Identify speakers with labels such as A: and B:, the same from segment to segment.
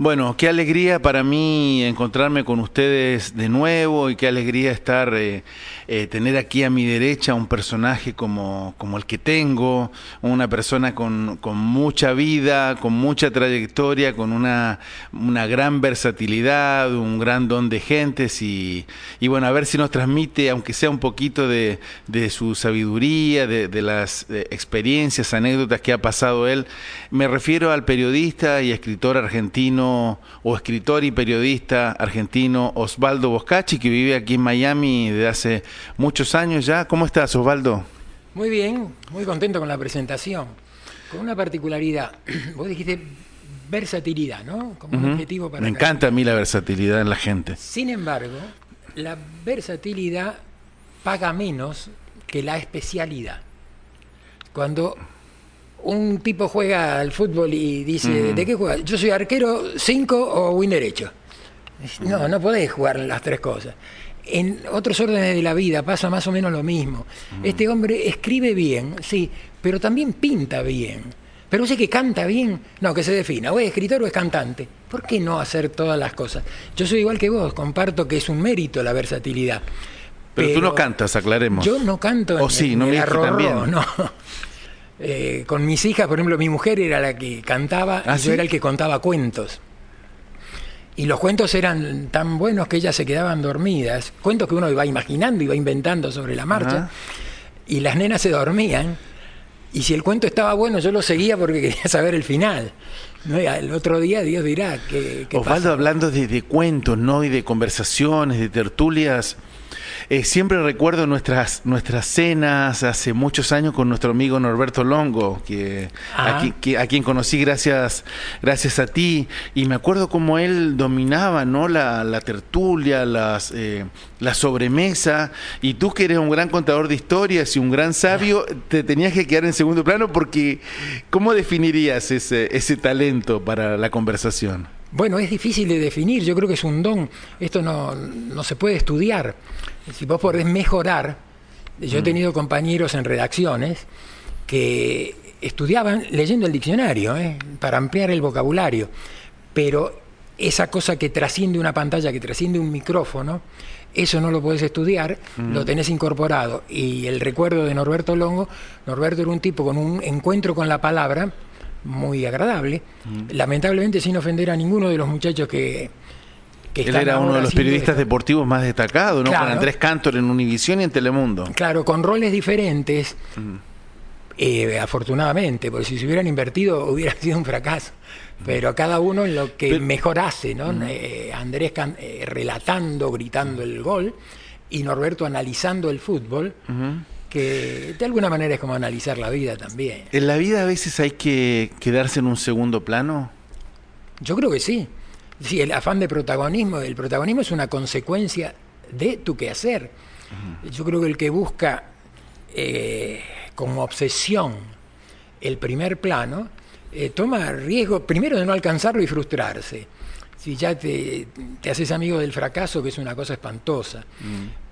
A: Bueno, qué alegría para mí encontrarme con ustedes de nuevo y qué alegría estar, eh, eh, tener aquí a mi derecha un personaje como, como el que tengo, una persona con, con, mucha vida, con mucha trayectoria, con una, una gran versatilidad, un gran don de gentes y, y, bueno, a ver si nos transmite, aunque sea un poquito de, de su sabiduría, de, las eh, experiencias, anécdotas que ha pasado él. Me refiero al periodista y escritor argentino o escritor y periodista argentino Osvaldo Boscachi, que vive aquí en Miami desde hace muchos años ya. ¿Cómo estás, Osvaldo?
B: Muy bien, muy contento con la presentación. Con una particularidad, vos dijiste versatilidad, ¿no?
A: Como un objetivo para... Me encanta a mí la versatilidad en la gente.
B: Sin embargo, la versatilidad paga menos que la especialidad. Cuando un tipo juega al fútbol y dice, ¿de qué juega? Yo soy arquero 5 o win derecho. No, no podés jugar las tres cosas. En otros órdenes de la vida pasa más o menos lo mismo. Este hombre escribe bien, sí, pero también pinta bien. Pero sé que canta bien, no, que se defina, o es escritor o es cantante. ¿Por qué no hacer todas las cosas? Yo soy igual que vos, comparto que es un mérito la versatilidad.
A: Pero, tú no cantas, aclaremos.
B: Yo no canto.
A: O sí, no me también.
B: No. Eh, con mis hijas, por ejemplo, mi mujer era la que cantaba y ¿Ah, yo era el que contaba cuentos. Y los cuentos eran tan buenos que ellas se quedaban dormidas. Cuentos que uno iba imaginando, iba inventando sobre la marcha. Y las nenas se dormían. Y si el cuento estaba bueno, yo lo seguía porque quería saber el final. El otro día Dios dirá que...
A: Osvaldo, hablando de, de, cuentos, ¿no? Y de conversaciones, de tertulias, eh, siempre recuerdo nuestras, nuestras cenas hace muchos años con nuestro amigo Norberto Longo, que, a, a, quien conocí gracias, gracias a ti, y me acuerdo cómo él dominaba ¿no? la, la tertulia, las, eh, la sobremesa, y tú que eres un gran contador de historias y un gran sabio, te tenías que quedar en segundo plano porque ¿cómo definirías ese, ese talento para la conversación?
B: Bueno, es difícil de definir, yo creo que es un don, esto no, no se puede estudiar. Si vos podés mejorar, yo he mm. tenido compañeros en redacciones que estudiaban leyendo el diccionario ¿eh? para ampliar el vocabulario, pero esa cosa que trasciende una pantalla, que trasciende un micrófono, eso no lo podés estudiar, mm. lo tenés incorporado. Y el recuerdo de Norberto Longo, Norberto era un tipo con un encuentro con la palabra, muy agradable, lamentablemente sin ofender a ninguno de los muchachos que...
A: Él era uno de los periodistas deportivos más destacados, ¿no? con Andrés Cantor en Univisión y en Telemundo.
B: Claro, con roles diferentes, eh, afortunadamente, porque si se hubieran invertido hubiera sido un fracaso. Pero cada uno en lo que mejor hace, ¿no? Eh, Andrés eh, relatando, gritando el gol y Norberto analizando el fútbol que de alguna manera es como analizar la vida también.
A: ¿En la vida a veces hay que quedarse en un segundo plano?
B: Yo creo que sí. Sí, el afán de protagonismo, el protagonismo es una consecuencia de tu quehacer. Yo creo que el que busca eh, como obsesión el primer plano, eh, toma riesgo primero de no alcanzarlo y frustrarse. Si ya te, haces amigo del fracaso, que es una cosa espantosa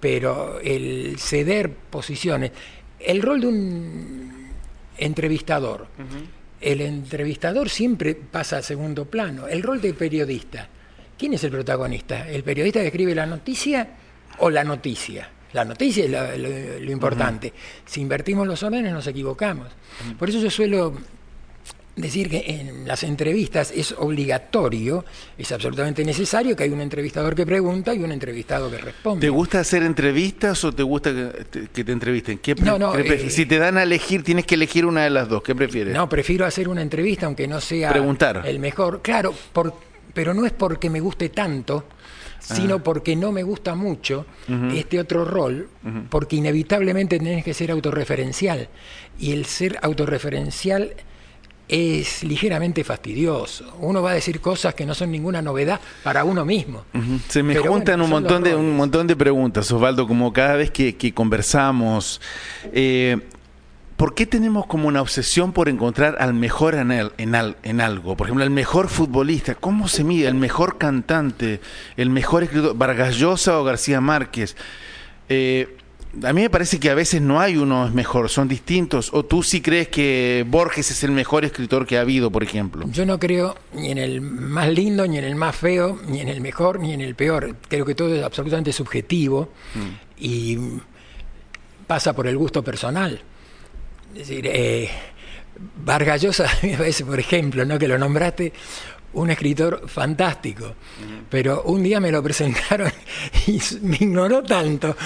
B: pero el ceder posiciones, el rol de un entrevistador, el entrevistador siempre pasa a segundo plano, el rol de periodista, ¿quién es el protagonista? ¿El periodista que escribe la noticia o la noticia? La noticia es lo, importante. Si invertimos los órdenes nos equivocamos. Por eso yo suelo decir que en las entrevistas es obligatorio, es absolutamente necesario que hay un entrevistador que pregunta y un entrevistado que responde.
A: ¿Te gusta hacer entrevistas o te gusta que te, entrevisten? ¿Qué eh, si te dan a elegir, tienes que elegir una de las dos. ¿Qué prefieres?
B: No, prefiero hacer una entrevista aunque no sea
A: Preguntar.
B: el mejor. Claro, pero no es porque me guste tanto, sino ah. porque no me gusta mucho este otro rol, porque inevitablemente tenés que ser autorreferencial. Y el ser autorreferencial es ligeramente fastidioso. Uno va a decir cosas que no son ninguna novedad para uno mismo.
A: Se me juntan un montón de un montón de preguntas, Osvaldo, como cada vez que, conversamos. Eh, ¿Por qué tenemos como una obsesión por encontrar al mejor en, en, algo? Por ejemplo, el mejor futbolista. ¿Cómo se mide? El mejor cantante, el mejor escritor, Vargas Llosa o García Márquez. Eh, a mí me parece que a veces no hay uno mejor, son distintos. ¿O tú sí crees que Borges es el mejor escritor que ha habido, por ejemplo?
B: Yo no creo ni en el más lindo, ni en el más feo, ni en el mejor, ni en el peor. Creo que todo es absolutamente subjetivo y pasa por el gusto personal. Es decir, eh, Vargas Llosa, me parece, por ejemplo, ¿no? que lo nombraste, un escritor fantástico, pero un día me lo presentaron y me ignoró tanto,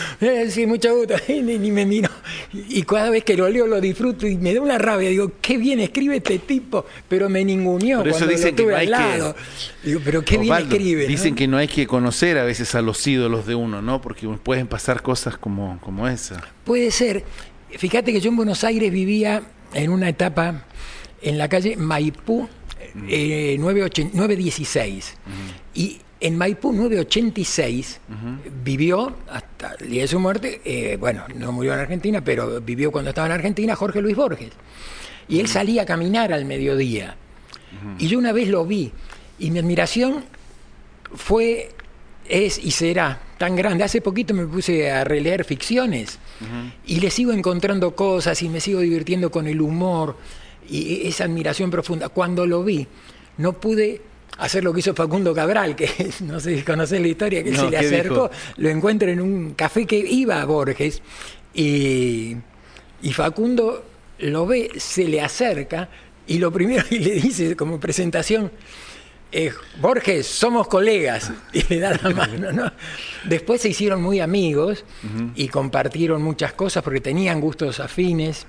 B: sí, mucho gusto, ni, me miró, y cada vez que lo leo lo disfruto y me da una rabia, digo, qué bien escribe este tipo, pero me ninguneó
A: cuando lo tuve al lado.
B: Digo, pero qué bien escribe.
A: Dicen que no hay que conocer a veces a los ídolos de uno, ¿no? Porque pueden pasar cosas como, como esa.
B: Puede ser. Fíjate que yo en Buenos Aires vivía en una etapa en la calle Maipú, 916. Eh, y en Maipú 986 vivió hasta el día de su muerte, eh, bueno, no murió en Argentina, pero vivió cuando estaba en Argentina Jorge Luis Borges. Y él salía a caminar al mediodía. Y yo una vez lo vi y mi admiración fue, es y será tan grande. Hace poquito me puse a releer ficciones y le sigo encontrando cosas y me sigo divirtiendo con el humor y esa admiración profunda. Cuando lo vi, no pude hacer lo que hizo Facundo Cabral, que no sé si conocés la historia, que se le acercó, lo encuentro en un café que iba a Borges y, Facundo lo ve, se le acerca y lo primero que le dice como presentación, es, Borges, somos colegas, y le da la mano, ¿no? Después se hicieron muy amigos y compartieron muchas cosas porque tenían gustos afines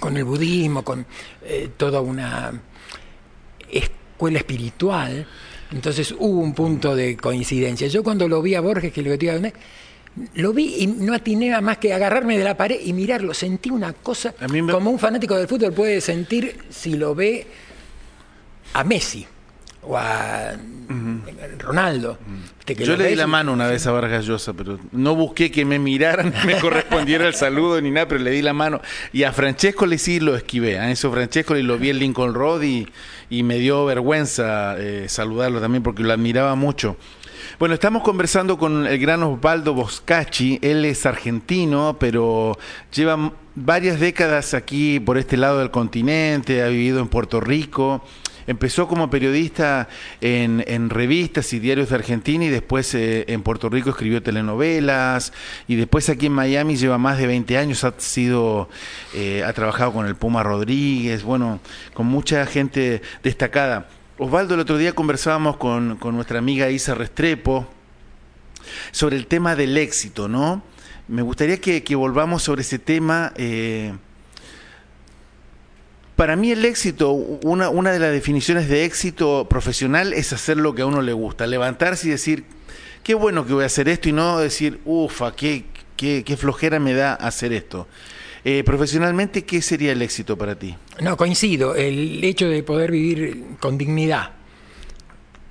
B: con el budismo, con eh, toda una escuela espiritual. Entonces hubo un punto de coincidencia. Yo cuando lo vi a Borges, que le digo, lo vi y no atiné más que agarrarme de la pared y mirarlo. Sentí una cosa como un fanático del fútbol puede sentir si lo ve a Messi o a Ronaldo.
A: Yo le di la mano una vez a Vargas Llosa, pero no busqué que me miraran, me correspondiera el saludo ni nada, pero le di la mano. Y a Francesco le sí lo esquivé. A eso Francesco le lo vi en Lincoln Road y, me dio vergüenza eh, saludarlo también porque lo admiraba mucho. Bueno, estamos conversando con el gran Osvaldo Boscacci. Él es argentino, pero lleva varias décadas aquí por este lado del continente, ha vivido en Puerto Rico Empezó como periodista en, revistas y diarios de Argentina y después eh, en Puerto Rico escribió telenovelas y después aquí en Miami lleva más de 20 años, ha sido, eh, ha trabajado con el Puma Rodríguez, bueno, con mucha gente destacada. Osvaldo, el otro día conversábamos con, nuestra amiga Isa Restrepo sobre el tema del éxito, ¿no? Me gustaría que, volvamos sobre ese tema. Eh, para mí el éxito, una, una de las definiciones de éxito profesional es hacer lo que a uno le gusta, levantarse y decir, qué bueno que voy a hacer esto y no decir, ufa, qué, qué, flojera me da hacer esto. Eh, profesionalmente, ¿qué sería el éxito para ti?
B: No, coincido, el hecho de poder vivir con dignidad,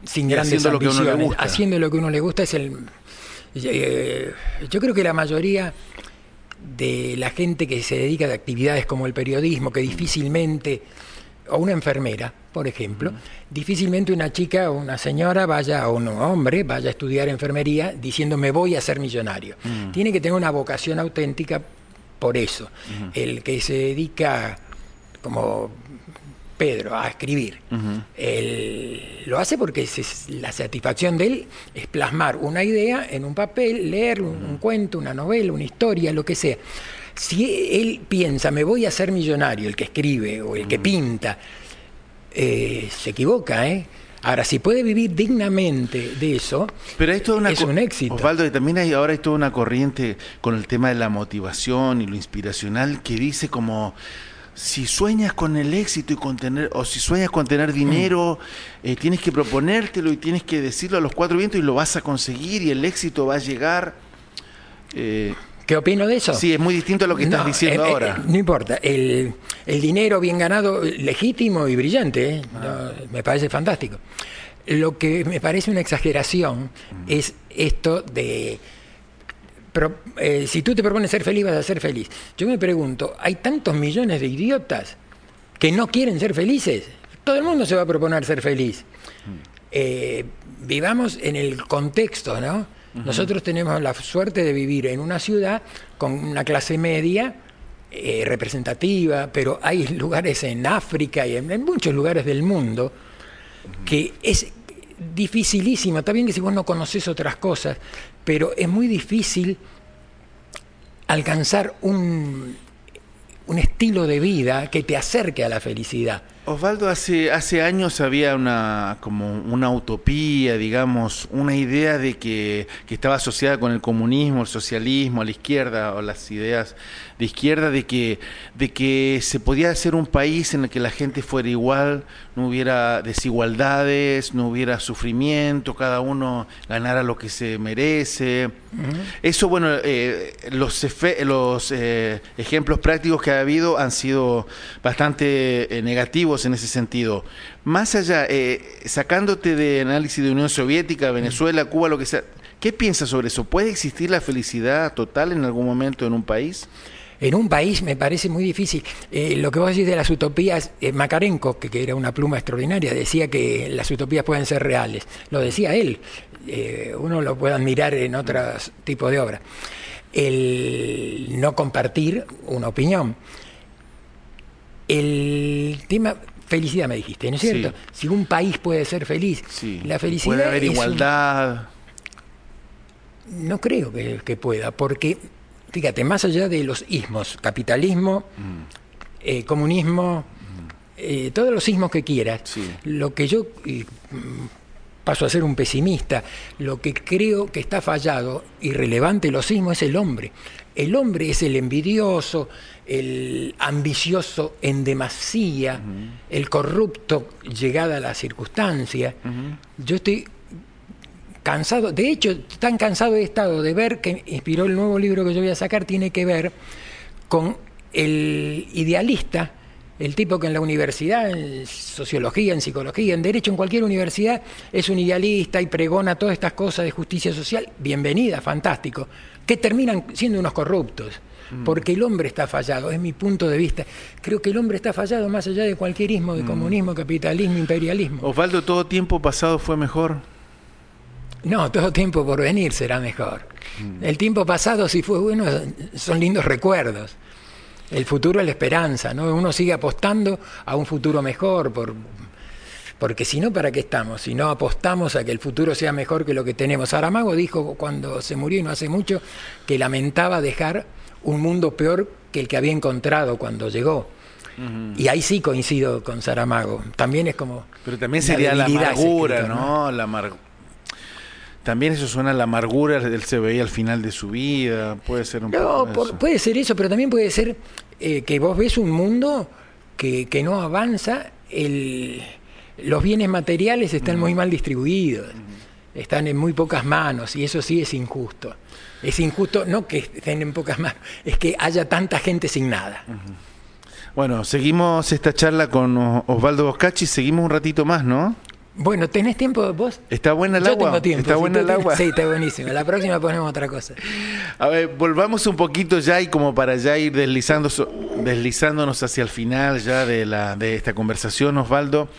B: sin grandes ambiciones, haciendo lo que a uno le gusta es el... Eh, yo creo que la mayoría de la gente que se dedica a actividades como el periodismo, que difícilmente, o una enfermera, por ejemplo, difícilmente una chica o una señora vaya, o un hombre vaya a estudiar enfermería diciendo me voy a ser millonario. Tiene que tener una vocación auténtica por eso. El que se dedica como Pedro a escribir. lo hace porque la satisfacción de él es plasmar una idea en un papel, leer un, cuento, una novela, una historia, lo que sea. Si él piensa, me voy a ser millonario, el que escribe o el que pinta, eh, se equivoca, ¿eh? Ahora, si puede vivir dignamente de eso,
A: Pero esto
B: es un éxito.
A: Osvaldo, también hay, ahora hay toda una corriente con el tema de la motivación y lo inspiracional que dice como si sueñas con el éxito y con tener, o si sueñas con tener dinero, eh, tienes que proponértelo y tienes que decirlo a los cuatro vientos y lo vas a conseguir y el éxito va a llegar.
B: Eh, ¿Qué opino de eso?
A: Sí, es muy distinto a lo que estás diciendo
B: eh,
A: ahora.
B: no importa, el, dinero bien ganado, legítimo y brillante, ah. me parece fantástico. Lo que me parece una exageración es esto de pero eh, si tú te propones ser feliz, vas a ser feliz. Yo me pregunto, hay tantos millones de idiotas que no quieren ser felices. Todo el mundo se va a proponer ser feliz. Eh, vivamos en el contexto, ¿no? Nosotros tenemos la suerte de vivir en una ciudad con una clase media eh, representativa, pero hay lugares en África y en, muchos lugares del mundo que es dificilísimo. Está bien que si vos no conoces otras cosas, pero es muy difícil alcanzar un, un estilo de vida que te acerque a la felicidad.
A: Osvaldo, hace, hace años había una, como una utopía, digamos, una idea de que, que, estaba asociada con el comunismo, el socialismo, la izquierda, o las ideas de izquierda, de que, de que se podía hacer un país en el que la gente fuera igual, no hubiera desigualdades, no hubiera sufrimiento, cada uno ganara lo que se merece. Eso, bueno, eh, los, los eh, ejemplos prácticos que ha habido han sido bastante eh, negativos en ese sentido. Más allá, eh, sacándote de análisis de Unión Soviética, Venezuela, Cuba, lo que sea, ¿qué piensas sobre eso? ¿Puede existir la felicidad total en algún momento en un país?
B: En un país me parece muy difícil. Eh, lo que vos decís de las utopías, eh, Makarenko, que, era una pluma extraordinaria, decía que las utopías pueden ser reales. Lo decía él. uno lo puede admirar en otros tipos de obras. El no compartir una opinión. El tema felicidad me dijiste, ¿no es cierto? Si un país puede ser feliz, la felicidad
A: puede haber igualdad.
B: No creo que, pueda, porque fíjate, más allá de los ismos, capitalismo, mm. eh, comunismo, mm. eh, todos los ismos que quieras, lo que yo paso a ser un pesimista, lo que creo que está fallado, irrelevante los ismos, es el hombre. El hombre es el envidioso, el ambicioso en demasía, el corrupto llegada a la circunstancia. Yo estoy cansado, de hecho, tan cansado he estado de ver que inspiró el nuevo libro que yo voy a sacar, tiene que ver con el idealista, el tipo que en la universidad, en sociología, en psicología, en derecho, en cualquier universidad, es un idealista y pregona todas estas cosas de justicia social, bienvenida, fantástico, que terminan siendo unos corruptos Mm. porque el hombre está fallado, es mi punto de vista. Creo que el hombre está fallado más allá de cualquier ismo, de mm. comunismo, capitalismo, imperialismo.
A: Osvaldo, ¿todo tiempo pasado fue mejor?
B: No, todo tiempo por venir será mejor. Mm. El tiempo pasado, si fue bueno, son lindos recuerdos. El futuro es la esperanza, ¿no? Uno sigue apostando a un futuro mejor, por, porque si no, ¿para qué estamos? Si no apostamos a que el futuro sea mejor que lo que tenemos. Saramago dijo cuando se murió y no hace mucho que lamentaba dejar un mundo peor que el que había encontrado cuando llegó. Y ahí sí coincido con Saramago. También es como.
A: Pero también sería la amargura, ¿no? La También eso suena a la amargura del veía al final de su vida. Puede ser un
B: no, puede ser eso, pero también puede ser eh, que vos ves un mundo que, que no avanza. El, los bienes materiales están muy mal distribuidos. Están en muy pocas manos y eso sí es injusto es injusto no que estén en pocas manos, es que haya tanta gente sin nada.
A: Bueno, seguimos esta charla con Osvaldo Boscachi, seguimos un ratito más, ¿no?
B: Bueno, ¿tenés tiempo vos?
A: ¿Está buena el agua?
B: Tengo tiempo.
A: ¿Está buena el agua?
B: Sí, está buenísimo. La próxima ponemos otra cosa.
A: A ver, volvamos un poquito ya y como para ya ir deslizando, deslizándonos hacia el final ya de, la, de esta conversación, Osvaldo.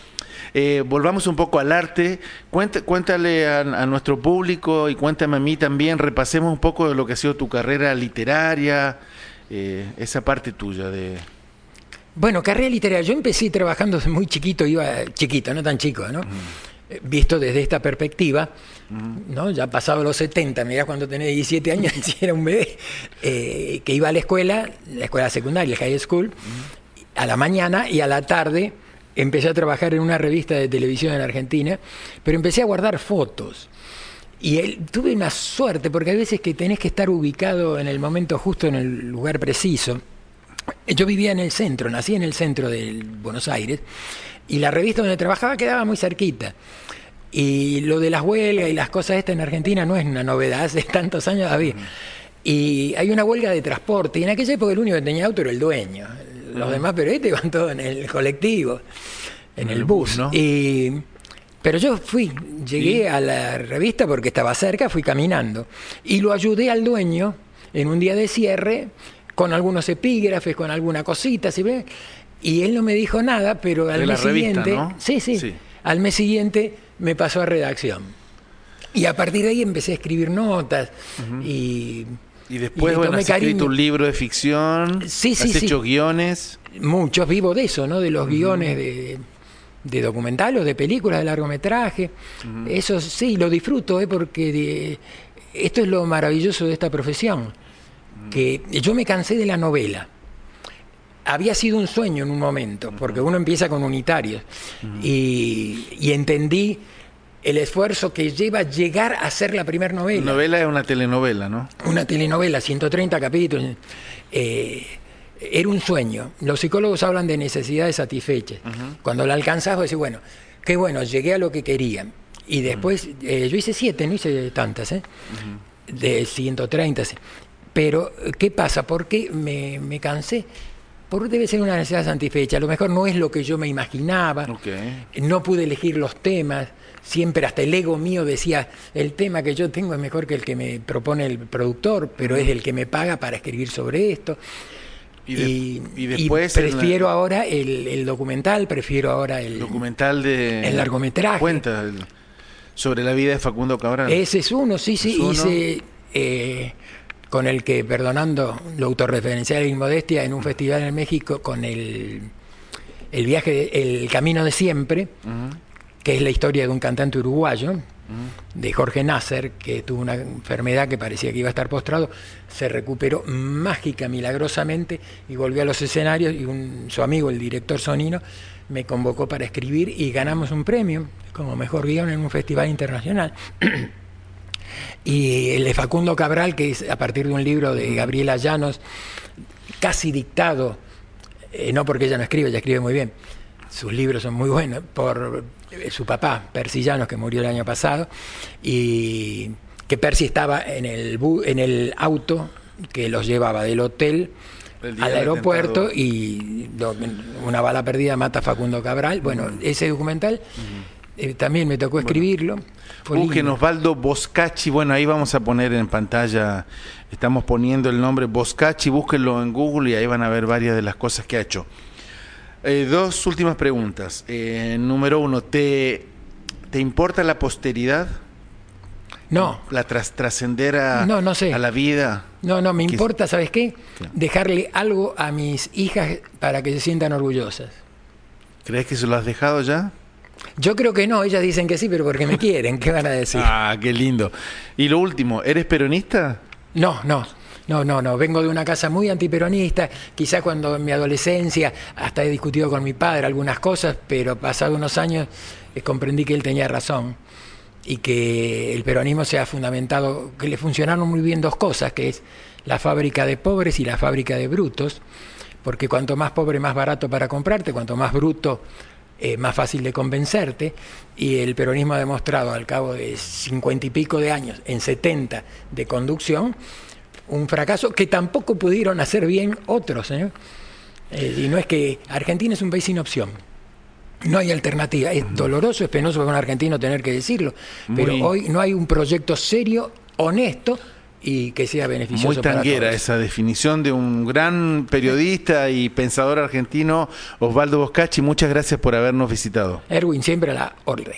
A: Eh, volvamos un poco al arte. cuéntale a, nuestro público y cuéntame a mí también, repasemos un poco de lo que ha sido tu carrera literaria, eh, esa parte tuya de...
B: Bueno, carrera literaria. Yo empecé trabajando desde muy chiquito, iba chiquito, no tan chico, ¿no? Eh, visto desde esta perspectiva, ¿no? Ya pasado los 70, mirá cuando tenía 17 años, era un bebé, que iba a la escuela, la escuela secundaria, el high school, a la mañana y a la tarde empecé a trabajar en una revista de televisión en Argentina, pero empecé a guardar fotos. Y tuve una suerte, porque hay veces que tenés que estar ubicado en el momento justo, en el lugar preciso. Yo vivía en el centro, nací en el centro de Buenos Aires, y la revista donde trabajaba quedaba muy cerquita. Y lo de las huelgas y las cosas estas en Argentina no es una novedad, hace tantos años había. Y hay una huelga de transporte, y en aquella época el único que tenía auto era el dueño, los demás periodistas iban todos en el colectivo, en, el, bus. y, pero yo fui, llegué a la revista porque estaba cerca, fui caminando. Y lo ayudé al dueño en un día de cierre con algunos epígrafes, con alguna cosita, ¿sí ve? Y él no me dijo nada, pero al mes siguiente, sí, sí, al mes siguiente me pasó a redacción. Y a partir de ahí empecé a escribir notas y...
A: Y después, bueno, has escrito un libro de ficción,
B: Sí, sí,
A: has
B: sí.
A: hecho guiones.
B: Muchos vivo de eso, ¿no? De los guiones de, de documental o de películas de largometraje. Eso sí, lo disfruto, ¿eh? Porque de- esto es lo maravilloso de esta profesión. Que yo me cansé de la novela. Había sido un sueño en un momento, porque uno empieza con unitarios. y, y entendí el esfuerzo que lleva llegar a ser la primera novela
A: Novela es una telenovela, ¿no?
B: una telenovela, 130 capítulos. eh, era un sueño. Los psicólogos hablan de necesidades satisfechas. Cuando la alcanzas, vos decís, bueno, qué bueno, llegué a lo que quería. Y después, eh, yo hice siete, no hice tantas, ¿eh? de 130. Pero, ¿qué pasa? ¿Por qué me, me cansé? Porque debe ser una necesidad satisfecha. A lo mejor no es lo que yo me imaginaba. No pude elegir los temas. Siempre hasta el ego mío decía, el tema que yo tengo es mejor que el que me propone el productor, pero es el que me paga para escribir sobre esto.
A: Y, de- y después
B: y
A: en la-
B: prefiero ahora el, el documental, prefiero ahora el...
A: documental de...
B: El largometraje.
A: Cuenta el- sobre la vida de Facundo Cabral.
B: Ese es uno, sí, sí, hice eh, con el que, perdonando lo autorreferencial e inmodestia, en un festival en México con el, el viaje, de- el camino de siempre, que es la historia de un cantante uruguayo, de Jorge Nasser, que tuvo una enfermedad que parecía que iba a estar postrado, se recuperó mágica, milagrosamente, y volvió a los escenarios, y un- su amigo, el director Sonino, me convocó para escribir y ganamos un premio como mejor guion en un festival internacional. y el de Facundo Cabral, que es a partir de un libro de Gabriela Llanos, casi dictado, eh, no porque ella no escribe, ella escribe muy bien, sus libros son muy buenos, por eh, su papá, Percy Llanos, que murió el año pasado, y que Percy estaba en el, bu- en el auto que los llevaba del hotel al aeropuerto y una bala perdida mata a Facundo Cabral. Bueno, ese documental eh, también me tocó escribirlo. Fue
A: Busquen. Osvaldo Boscachi, bueno, ahí vamos a poner en pantalla, estamos poniendo el nombre Boscachi, búsquenlo en Google y ahí van a ver varias de las cosas que ha hecho. Eh, dos últimas preguntas. Eh, número uno, ¿te, ¿te importa la posteridad?
B: No,
A: ¿La tras- trascender a,
B: No, no sé.
A: a la vida?
B: no, no, me importa, ¿sabes qué? Dejarle algo a mis hijas para que se sientan orgullosas.
A: ¿Crees que se lo has dejado ya?
B: Yo creo que no, ellas dicen que sí, pero porque me quieren, ¿qué van a decir?
A: Ah, qué lindo. Y lo último, ¿eres peronista?
B: No, no, no, no, no. Vengo de una casa muy antiperonista. Quizá cuando en mi adolescencia hasta he discutido con mi padre algunas cosas, pero pasado unos años eh, comprendí que él tenía razón y que el peronismo se ha fundamentado, que le funcionaron muy bien dos cosas, que es la fábrica de pobres y la fábrica de brutos, porque cuanto más pobre, más barato para comprarte, cuanto más bruto, eh, más fácil de convencerte, y el peronismo ha demostrado al cabo de cincuenta y pico de años, en 70 de conducción, un fracaso que tampoco pudieron hacer bien otros. ¿eh? Eh, y no es que Argentina es un país sin opción. No hay alternativa. Es doloroso, es penoso para un argentino tener que decirlo, pero
A: Muy-
B: hoy no hay un proyecto serio, honesto y que sea beneficioso
A: Muy
B: para
A: tanguera
B: todos.
A: esa definición de un gran periodista y pensador argentino, Osvaldo Boscachi. Muchas gracias por habernos visitado.
B: Erwin siempre a la orden.